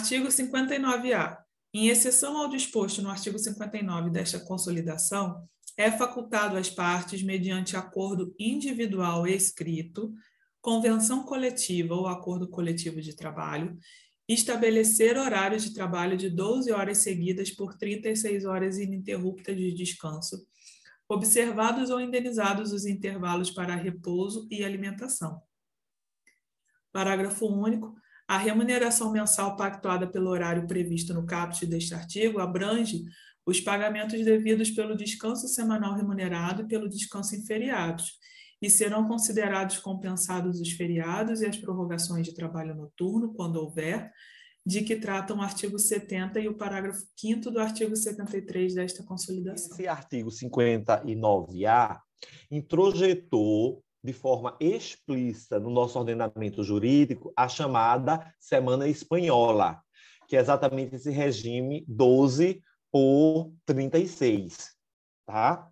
Artigo 59-A. Em exceção ao disposto no artigo 59 desta consolidação, é facultado às partes, mediante acordo individual escrito, convenção coletiva ou acordo coletivo de trabalho, estabelecer horários de trabalho de 12 horas seguidas por 36 horas ininterruptas de descanso, observados ou indenizados os intervalos para repouso e alimentação. Parágrafo único. A remuneração mensal pactuada pelo horário previsto no caput deste artigo abrange os pagamentos devidos pelo descanso semanal remunerado e pelo descanso em feriados, e serão considerados compensados os feriados e as prorrogações de trabalho noturno, quando houver, de que tratam o artigo 70 e o parágrafo 5 do artigo 73 desta consolidação. Esse artigo 59A introjetou de forma explícita no nosso ordenamento jurídico a chamada Semana Espanhola, que é exatamente esse regime 12 por 36, tá?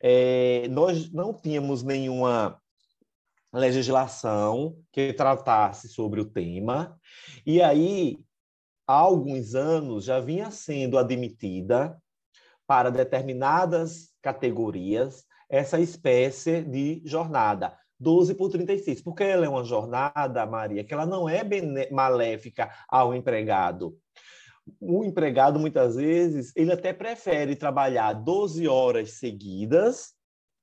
É, nós não tínhamos nenhuma legislação que tratasse sobre o tema, e aí, há alguns anos, já vinha sendo admitida para determinadas categorias essa espécie de jornada. 12 por 36, porque ela é uma jornada, Maria, que ela não é maléfica ao empregado o empregado, muitas vezes, ele até prefere trabalhar 12 horas seguidas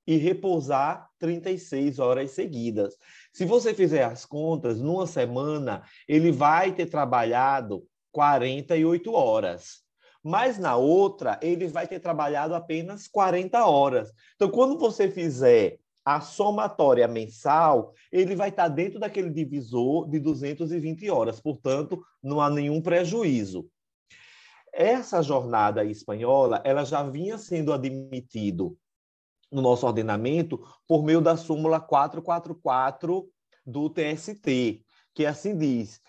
e repousar 36 horas seguidas. Se você fizer as contas, numa semana, ele vai ter trabalhado 48 horas. Mas na outra, ele vai ter trabalhado apenas 40 horas. Então, quando você fizer a somatória mensal, ele vai estar dentro daquele divisor de 220 horas. Portanto, não há nenhum prejuízo. Essa jornada espanhola, ela já vinha sendo admitido no nosso ordenamento por meio da súmula 444 do TST, que assim diz: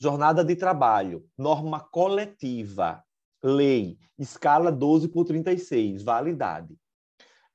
jornada de trabalho, norma coletiva, lei, escala 12 por 36, validade.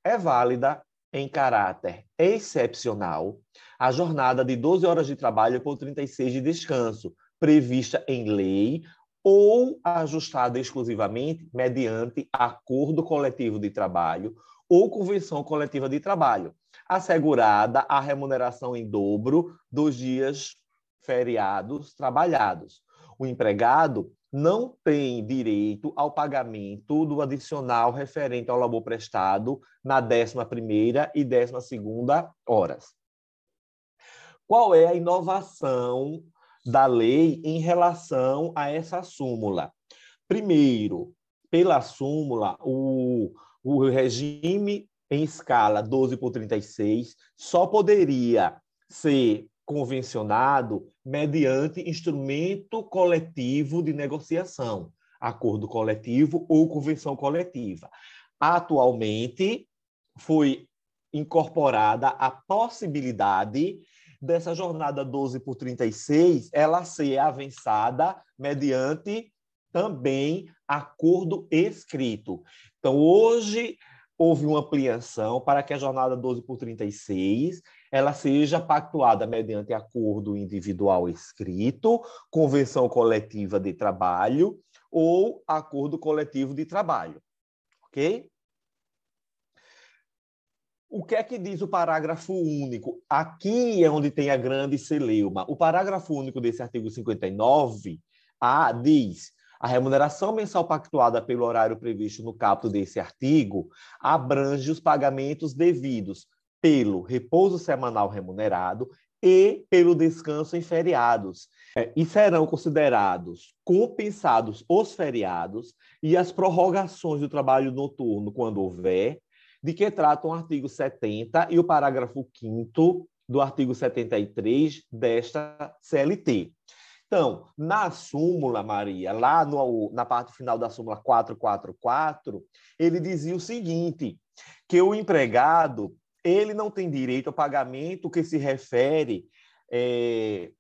É válida em caráter excepcional a jornada de 12 horas de trabalho por 36 de descanso, prevista em lei ou ajustada exclusivamente mediante acordo coletivo de trabalho ou convenção coletiva de trabalho, assegurada a remuneração em dobro dos dias feriados trabalhados. O empregado não tem direito ao pagamento do adicional referente ao labor prestado na 11ª e 12ª horas. Qual é a inovação da lei em relação a essa súmula. Primeiro, pela súmula, o, o regime em escala 12 por 36 só poderia ser convencionado mediante instrumento coletivo de negociação, acordo coletivo ou convenção coletiva. Atualmente, foi incorporada a possibilidade dessa jornada 12 por 36, ela ser avançada mediante também acordo escrito. Então, hoje houve uma ampliação para que a jornada 12 por 36 ela seja pactuada mediante acordo individual escrito, convenção coletiva de trabalho ou acordo coletivo de trabalho. OK? O que é que diz o parágrafo único? Aqui é onde tem a grande celeuma. O parágrafo único desse artigo 59 A diz: a remuneração mensal pactuada pelo horário previsto no caput desse artigo abrange os pagamentos devidos pelo repouso semanal remunerado e pelo descanso em feriados, é, e serão considerados compensados os feriados e as prorrogações do trabalho noturno, quando houver, de que trata o artigo 70 e o parágrafo 5 do artigo 73 desta CLT. Então, na súmula, Maria, lá no, na parte final da súmula 444, ele dizia o seguinte, que o empregado ele não tem direito ao pagamento que se refere é,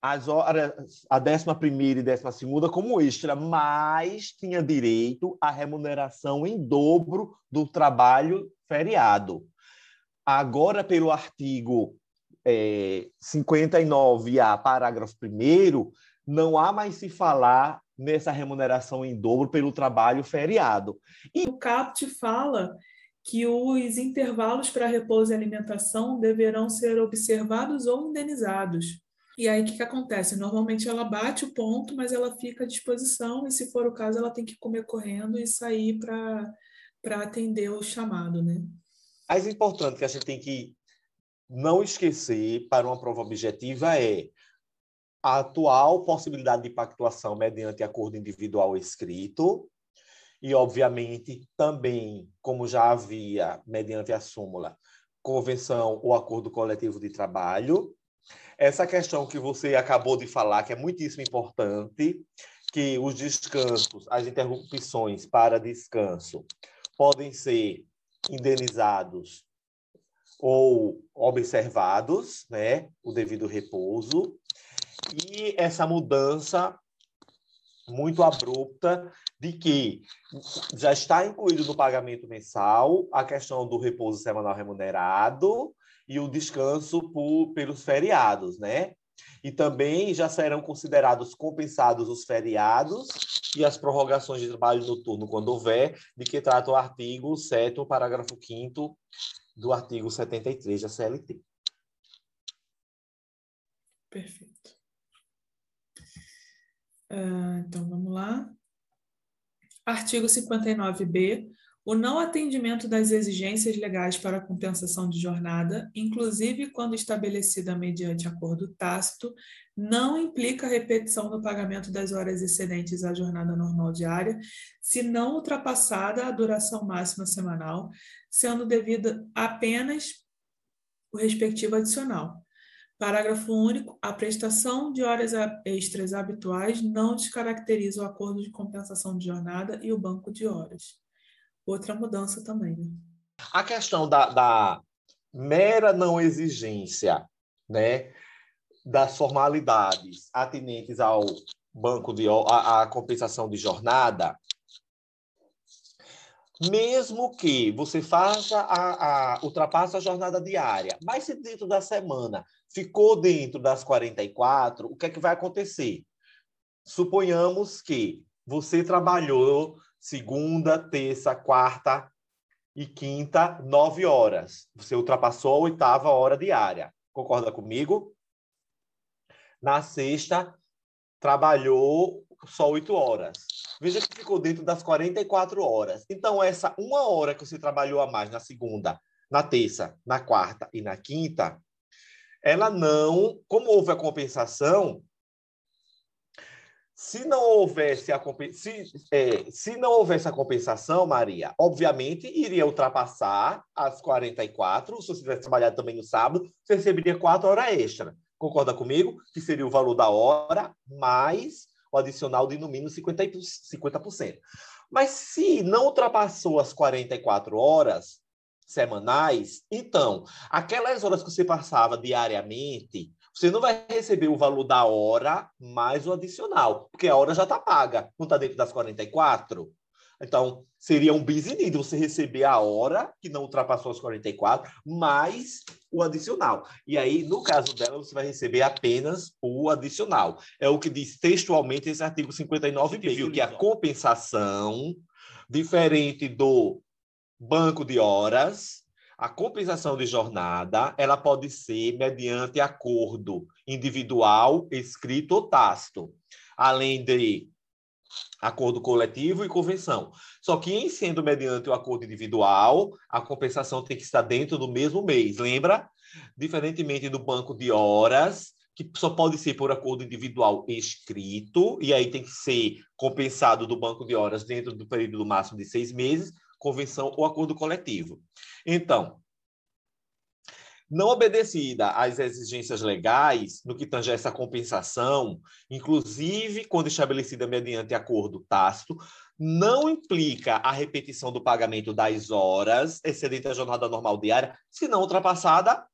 as horas, a décima primeira e décima segunda como extra, mas tinha direito à remuneração em dobro do trabalho feriado. Agora, pelo artigo é, 59A, parágrafo 1 não há mais se falar nessa remuneração em dobro pelo trabalho feriado. E o CAPT fala que os intervalos para repouso e alimentação deverão ser observados ou indenizados. E aí o que, que acontece? Normalmente ela bate o ponto, mas ela fica à disposição, e se for o caso, ela tem que comer correndo e sair para atender o chamado, né? Mais importante que a gente tem que não esquecer para uma prova objetiva é a atual possibilidade de pactuação mediante acordo individual escrito e, obviamente, também, como já havia, mediante a súmula, convenção ou acordo coletivo de trabalho. Essa questão que você acabou de falar, que é muitíssimo importante, que os descansos, as interrupções para descanso podem ser indenizados ou observados, né, o devido repouso. E essa mudança muito abrupta de que já está incluído no pagamento mensal a questão do repouso semanal remunerado e o descanso por, pelos feriados, né? E também já serão considerados compensados os feriados e as prorrogações de trabalho noturno, quando houver, de que trata o artigo 7 parágrafo 5 do artigo 73 da CLT. Perfeito. Uh, então, vamos lá. Artigo 59b. O não atendimento das exigências legais para compensação de jornada, inclusive quando estabelecida mediante acordo tácito, não implica repetição do pagamento das horas excedentes à jornada normal diária, se não ultrapassada a duração máxima semanal, sendo devida apenas o respectivo adicional. Parágrafo único. A prestação de horas extras habituais não descaracteriza o acordo de compensação de jornada e o banco de horas. Outra mudança também. Né? A questão da, da mera não exigência, né, das formalidades atinentes ao banco de a, a compensação de jornada, mesmo que você faça a, a ultrapasse a jornada diária, mas se dentro da semana ficou dentro das 44, o que é que vai acontecer? Suponhamos que você trabalhou segunda, terça, quarta e quinta, nove horas. Você ultrapassou a oitava hora diária. Concorda comigo? Na sexta, trabalhou só oito horas. Veja que ficou dentro das 44 horas. Então, essa uma hora que você trabalhou a mais na segunda, na terça, na quarta e na quinta, ela não, como houve a compensação, se não houvesse a se, é, se não houvesse a compensação, Maria, obviamente iria ultrapassar as 44. Se você tivesse trabalhado também no sábado, você receberia quatro horas extra. Concorda comigo? Que seria o valor da hora mais o adicional de no mínimo 50%. 50%. Mas se não ultrapassou as 44 horas, semanais, então, aquelas horas que você passava diariamente, você não vai receber o valor da hora mais o adicional, porque a hora já está paga, não está dentro das 44. Então, seria um business você receber a hora, que não ultrapassou as 44, mais o adicional. E aí, no caso dela, você vai receber apenas o adicional. É o que diz textualmente esse artigo 59, que viu que a compensação, diferente do banco de horas, a compensação de jornada, ela pode ser mediante acordo individual, escrito ou tácito, além de acordo coletivo e convenção. Só que em sendo mediante o acordo individual, a compensação tem que estar dentro do mesmo mês, lembra? Diferentemente do banco de horas, que só pode ser por acordo individual escrito, e aí tem que ser compensado do banco de horas dentro do período máximo de seis meses, convenção ou acordo coletivo. Então, não obedecida às exigências legais no que tange essa compensação, inclusive quando estabelecida mediante acordo tácito, não implica a repetição do pagamento das horas excedente a jornada normal diária, se não ultrapassada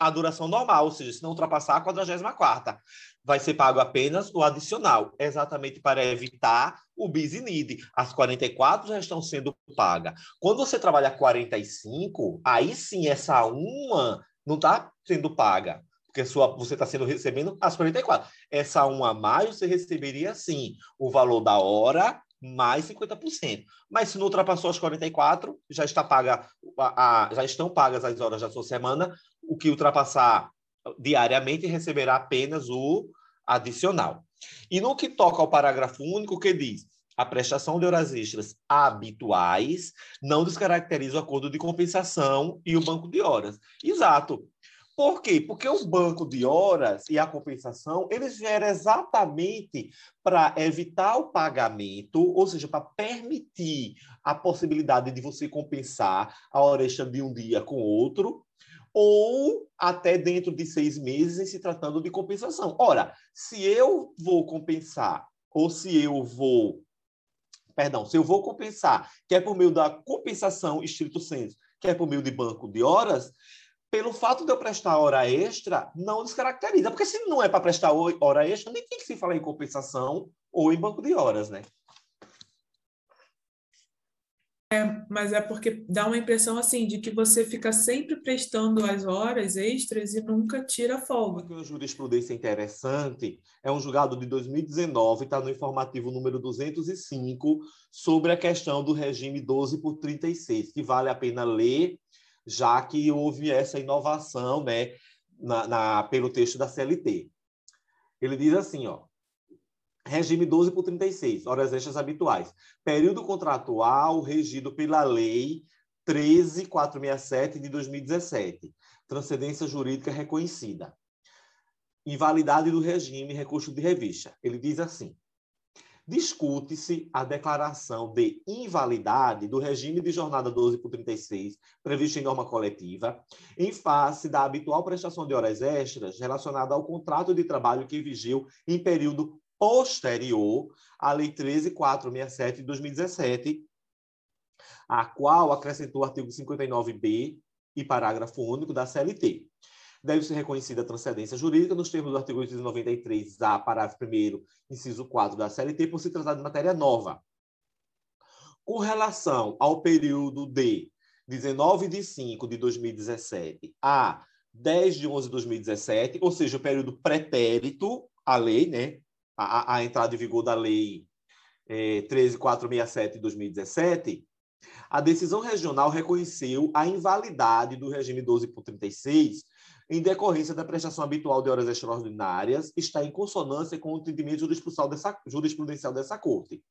a duração normal, ou seja, se não ultrapassar a 44 vai ser pago apenas o adicional, exatamente para evitar o bis need. As 44 já estão sendo pagas. Quando você trabalha 45, aí sim essa uma não está sendo paga. porque sua, você está sendo recebendo as 44. Essa 1 a mais, você receberia, sim, o valor da hora mais 50%. Mas se não ultrapassou as 44, já está paga a, a, já estão pagas as horas da sua semana, o que ultrapassar diariamente receberá apenas o adicional. E no que toca ao parágrafo único que diz: a prestação de horas extras habituais não descaracteriza o acordo de compensação e o banco de horas. Exato. Por quê? Porque o banco de horas e a compensação, eles vieram exatamente para evitar o pagamento, ou seja, para permitir a possibilidade de você compensar a hora extra de um dia com outro, ou até dentro de seis meses se tratando de compensação. Ora, se eu vou compensar, ou se eu vou, perdão, se eu vou compensar, quer por meio da compensação estrito senso, quer por meio de banco de horas, pelo fato de eu prestar hora extra, não descaracteriza. Porque se não é para prestar hora extra, nem tem que se falar em compensação ou em banco de horas, né? É, mas é porque dá uma impressão assim de que você fica sempre prestando as horas extras e nunca tira folga. Uma jurisprudência interessante é um julgado de 2019, está no informativo número 205, sobre a questão do regime 12 por 36, que vale a pena ler já que houve essa inovação né, na, na, pelo texto da CLT. Ele diz assim, ó, regime 12 por 36, horas extras habituais. Período contratual regido pela Lei 13467 de 2017, transcendência jurídica reconhecida. Invalidade do regime recurso de revista. Ele diz assim: discute-se a declaração de invalidade do regime de jornada 12 por 36, previsto em norma coletiva, em face da habitual prestação de horas extras relacionada ao contrato de trabalho que vigiu em período posterior à Lei 13467 de 2017, a qual acrescentou o artigo 59b e parágrafo único da CLT deve ser reconhecida a transcendência jurídica nos termos do artigo 893-A, parágrafo 1 inciso 4 da CLT, por se tratar de matéria nova. Com relação ao período de 19 de 5 de 2017 a 10 de 11 de 2017, ou seja, o período pretérito à lei, né? A, a entrada em vigor da lei é, 13467 de 2017, a decisão regional reconheceu a invalidade do regime 12 por 36 em decorrência da prestação habitual de horas extraordinárias, está em consonância com o entendimento jurisprudencial dessa, jurisprudencial dessa Corte.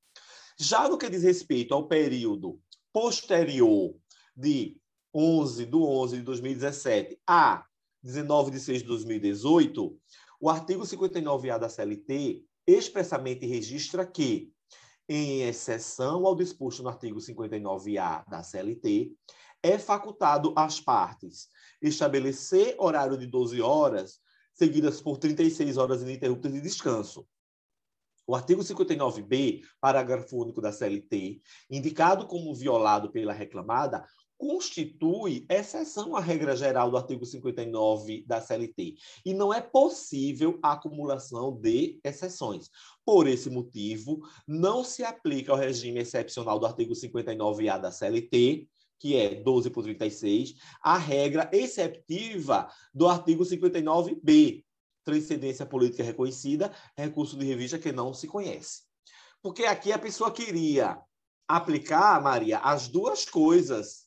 Já no que diz respeito ao período posterior de 11 de 11 de 2017 a 19 de 6 de 2018, o artigo 59A da CLT expressamente registra que, em exceção ao disposto no artigo 59A da CLT, é facultado às partes estabelecer horário de 12 horas, seguidas por 36 horas ininterruptas de descanso. O artigo 59b, parágrafo único da CLT, indicado como violado pela reclamada, constitui exceção à regra geral do artigo 59 da CLT e não é possível a acumulação de exceções. Por esse motivo, não se aplica ao regime excepcional do artigo 59A da CLT, que é 12 por 36, a regra exceptiva do artigo 59b, transcendência política reconhecida, recurso de revista que não se conhece. Porque aqui a pessoa queria aplicar, Maria, as duas coisas,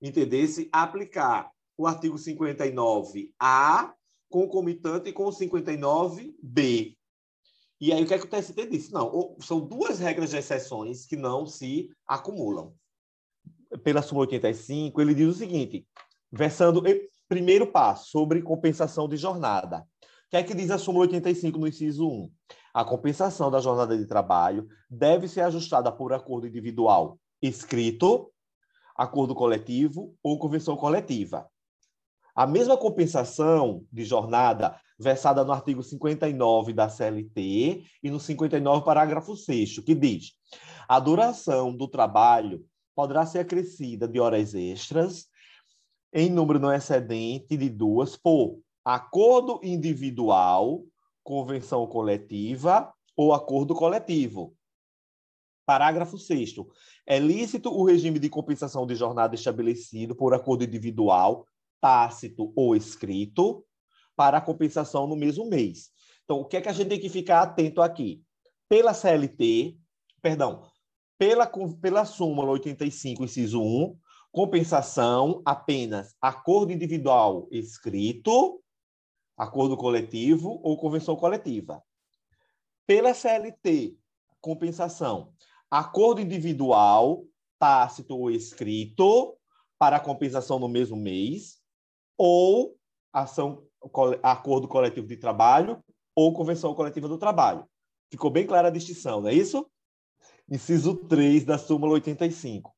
entendesse? Aplicar o artigo 59A concomitante com o 59B. E aí o que é que o TST disse? Não, são duas regras de exceções que não se acumulam pela súmula 85, ele diz o seguinte, versando primeiro passo sobre compensação de jornada. O que é que diz a súmula 85 no inciso 1? A compensação da jornada de trabalho deve ser ajustada por acordo individual escrito, acordo coletivo ou convenção coletiva. A mesma compensação de jornada versada no artigo 59 da CLT e no 59, parágrafo 6 que diz: a duração do trabalho poderá ser acrescida de horas extras em número não excedente de duas por acordo individual, convenção coletiva ou acordo coletivo. Parágrafo 6 É lícito o regime de compensação de jornada estabelecido por acordo individual, tácito ou escrito, para a compensação no mesmo mês. Então, o que é que a gente tem que ficar atento aqui? Pela CLT, perdão, pela, pela súmula 85, inciso 1, compensação apenas acordo individual escrito, acordo coletivo ou convenção coletiva. Pela CLT, compensação, acordo individual, tácito ou escrito, para compensação no mesmo mês, ou ação, acordo coletivo de trabalho ou convenção coletiva do trabalho. Ficou bem clara a distinção, não é isso? Inciso 3 da súmula 85.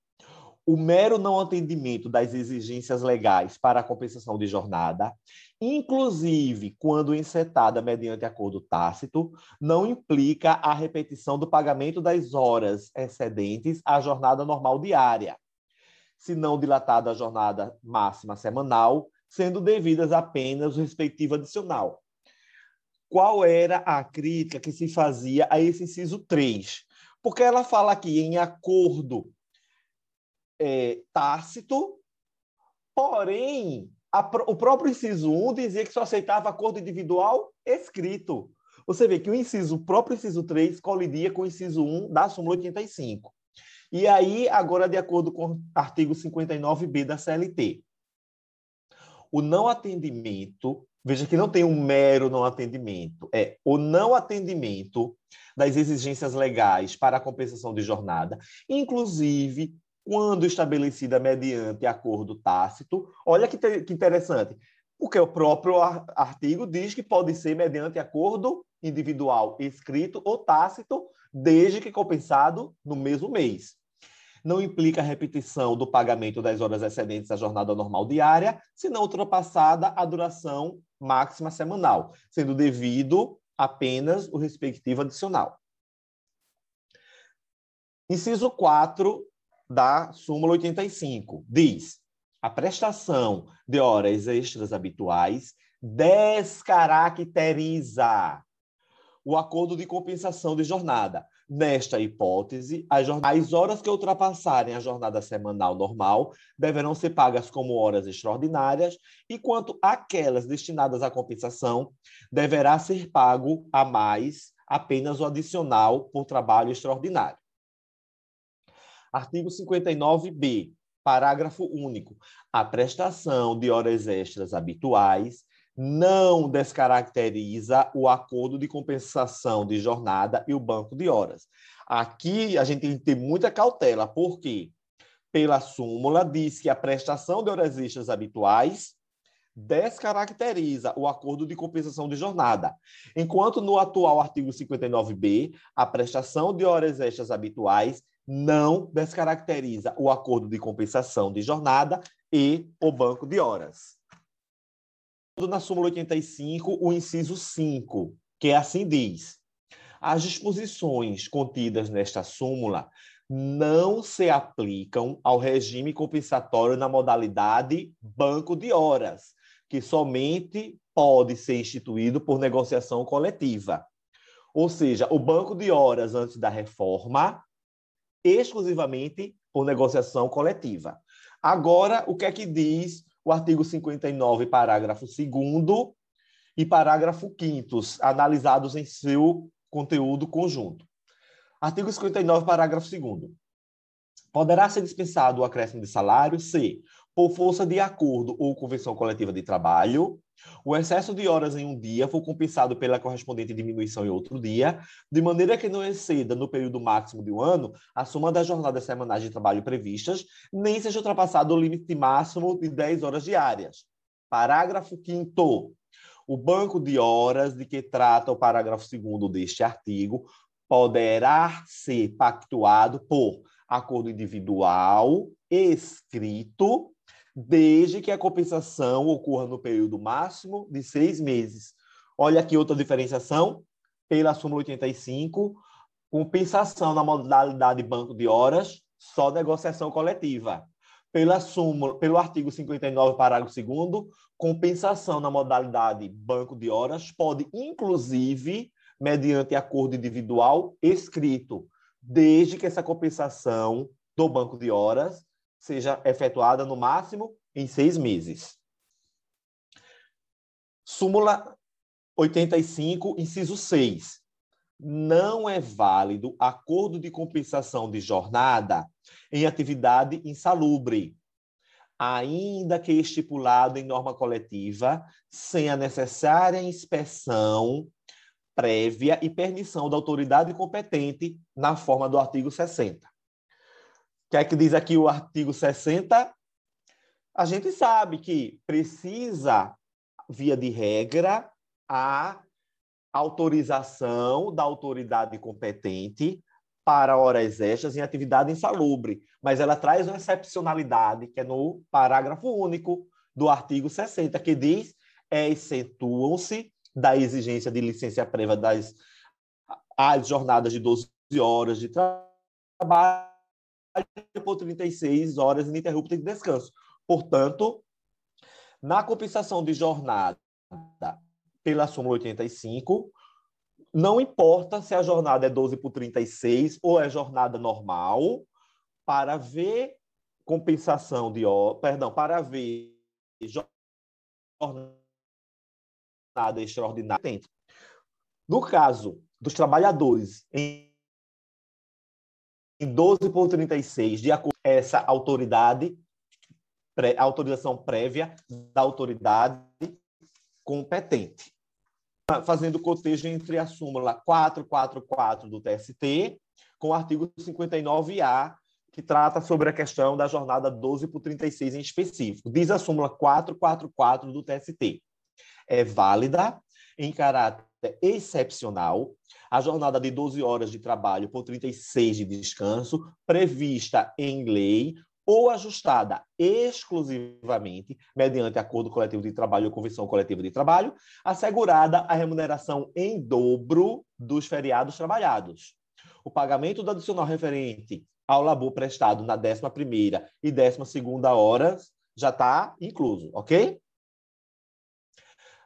O mero não atendimento das exigências legais para a compensação de jornada, inclusive quando encetada mediante acordo tácito, não implica a repetição do pagamento das horas excedentes à jornada normal diária, se não dilatada a jornada máxima semanal, sendo devidas apenas o respectivo adicional. Qual era a crítica que se fazia a esse inciso 3? Porque ela fala aqui em acordo é, tácito, porém, a, o próprio inciso 1 dizia que só aceitava acordo individual escrito. Você vê que o inciso, o próprio inciso 3 colidia com o inciso 1 da súmula 85. E aí, agora, de acordo com o artigo 59b da CLT, o não atendimento, veja que não tem um mero não atendimento, é o não atendimento das exigências legais para a compensação de jornada, inclusive quando estabelecida mediante acordo tácito. Olha que, que interessante, porque o próprio artigo diz que pode ser mediante acordo individual escrito ou tácito, desde que compensado no mesmo mês. Não implica a repetição do pagamento das horas excedentes à jornada normal diária, se não ultrapassada a duração máxima semanal, sendo devido apenas o respectivo adicional. Inciso 4 da súmula 85. Diz: a prestação de horas extras habituais descaracteriza o acordo de compensação de jornada. Nesta hipótese, as, as horas que ultrapassarem a jornada semanal normal deverão ser pagas como horas extraordinárias, e quanto aquelas destinadas à compensação, deverá ser pago a mais apenas o adicional por trabalho extraordinário. Artigo 59b, parágrafo único. A prestação de horas extras habituais não descaracteriza o acordo de compensação de jornada e o banco de horas. Aqui a gente tem que ter muita cautela, porque pela súmula diz que a prestação de horas extras habituais descaracteriza o acordo de compensação de jornada, enquanto no atual artigo 59b, a prestação de horas extras habituais não descaracteriza o acordo de compensação de jornada e o banco de horas. Na súmula 85, o inciso 5, que assim diz: as disposições contidas nesta súmula não se aplicam ao regime compensatório na modalidade banco de horas, que somente pode ser instituído por negociação coletiva. Ou seja, o banco de horas antes da reforma exclusivamente por negociação coletiva. Agora, o que é que diz o artigo 59, parágrafo 2 e parágrafo 5 analisados em seu conteúdo conjunto. Artigo 59, parágrafo 2 Poderá ser dispensado o acréscimo de salário se, por força de acordo ou convenção coletiva de trabalho, o excesso de horas em um dia for compensado pela correspondente diminuição em outro dia, de maneira que não exceda, no período máximo de um ano, a soma das jornadas semanais de trabalho previstas, nem seja ultrapassado o limite máximo de 10 horas diárias. Parágrafo 5 O banco de horas de que trata o parágrafo 2 deste artigo poderá ser pactuado por acordo individual, escrito, desde que a compensação ocorra no período máximo de seis meses. Olha aqui outra diferenciação, pela súmula 85, compensação na modalidade banco de horas, só negociação coletiva. Pela súmula, pelo artigo 59, parágrafo 2 compensação na modalidade banco de horas pode, inclusive, mediante acordo individual escrito, desde que essa compensação do banco de horas seja efetuada no máximo em seis meses. Súmula 85, inciso 6. Não é válido acordo de compensação de jornada em atividade insalubre, ainda que estipulado em norma coletiva, sem a necessária inspeção prévia e permissão da autoridade competente na forma do artigo 60. Que é que diz aqui o artigo 60? A gente sabe que precisa via de regra, a autorização da autoridade competente para horas extras em atividade insalubre, mas ela traz uma excepcionalidade, que é no parágrafo único do artigo 60, que diz excetuam-se da exigência de licença prévia das as jornadas de 12 horas de trabalho por 36 horas ininterruptas de descanso. Portanto, na compensação de jornada pela súmula 85, não importa se a jornada é 12 por 36 ou é jornada normal, para ver compensação de perdão, para ver jornada extraordinária. No caso dos trabalhadores em 12 por 36, de acordo com essa autoridade pré, autorização prévia da autoridade competente. Fazendo cotejo entre a súmula 444 do TST com o artigo 59A, que trata sobre a questão da jornada 12 por 36 em específico. Diz a súmula 444 do TST. É válida em caráter excepcional a jornada de 12 horas de trabalho por 36 de descanso, prevista em lei ou ajustada exclusivamente mediante acordo coletivo de trabalho ou convenção coletiva de trabalho, assegurada a remuneração em dobro dos feriados trabalhados. O pagamento do adicional referente ao labor prestado na 11ª e 12ª horas já está incluso, ok?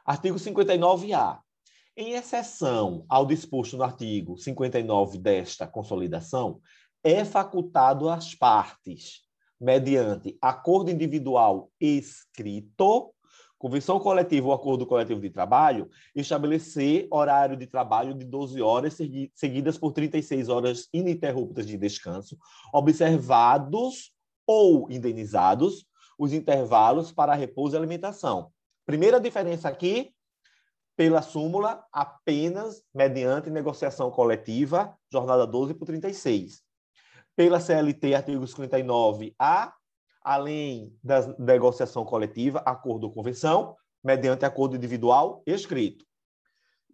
Artigo 59A. Em exceção ao disposto no artigo 59 desta consolidação, é facultado às partes mediante acordo individual escrito, convenção coletiva ou acordo coletivo de trabalho, estabelecer horário de trabalho de 12 horas seguidas por 36 horas ininterruptas de descanso, observados ou indenizados os intervalos para repouso e alimentação. Primeira diferença aqui, pela súmula, apenas mediante negociação coletiva, jornada 12 por 36 pela CLT, artigo 59A, além da negociação coletiva, acordo ou convenção, mediante acordo individual escrito.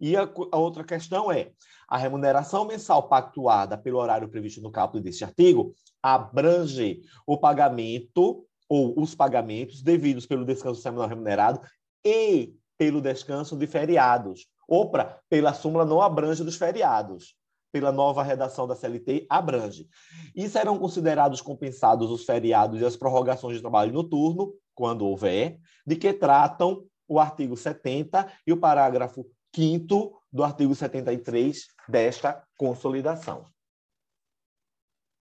E a, a, outra questão é: a remuneração mensal pactuada pelo horário previsto no caput deste artigo abrange o pagamento ou os pagamentos devidos pelo descanso semanal remunerado e pelo descanso de feriados. Opa, pela súmula não abrange dos feriados pela nova redação da CLT abrange. E serão considerados compensados os feriados e as prorrogações de trabalho noturno, quando houver, de que tratam o artigo 70 e o parágrafo 5 do artigo 73 desta consolidação.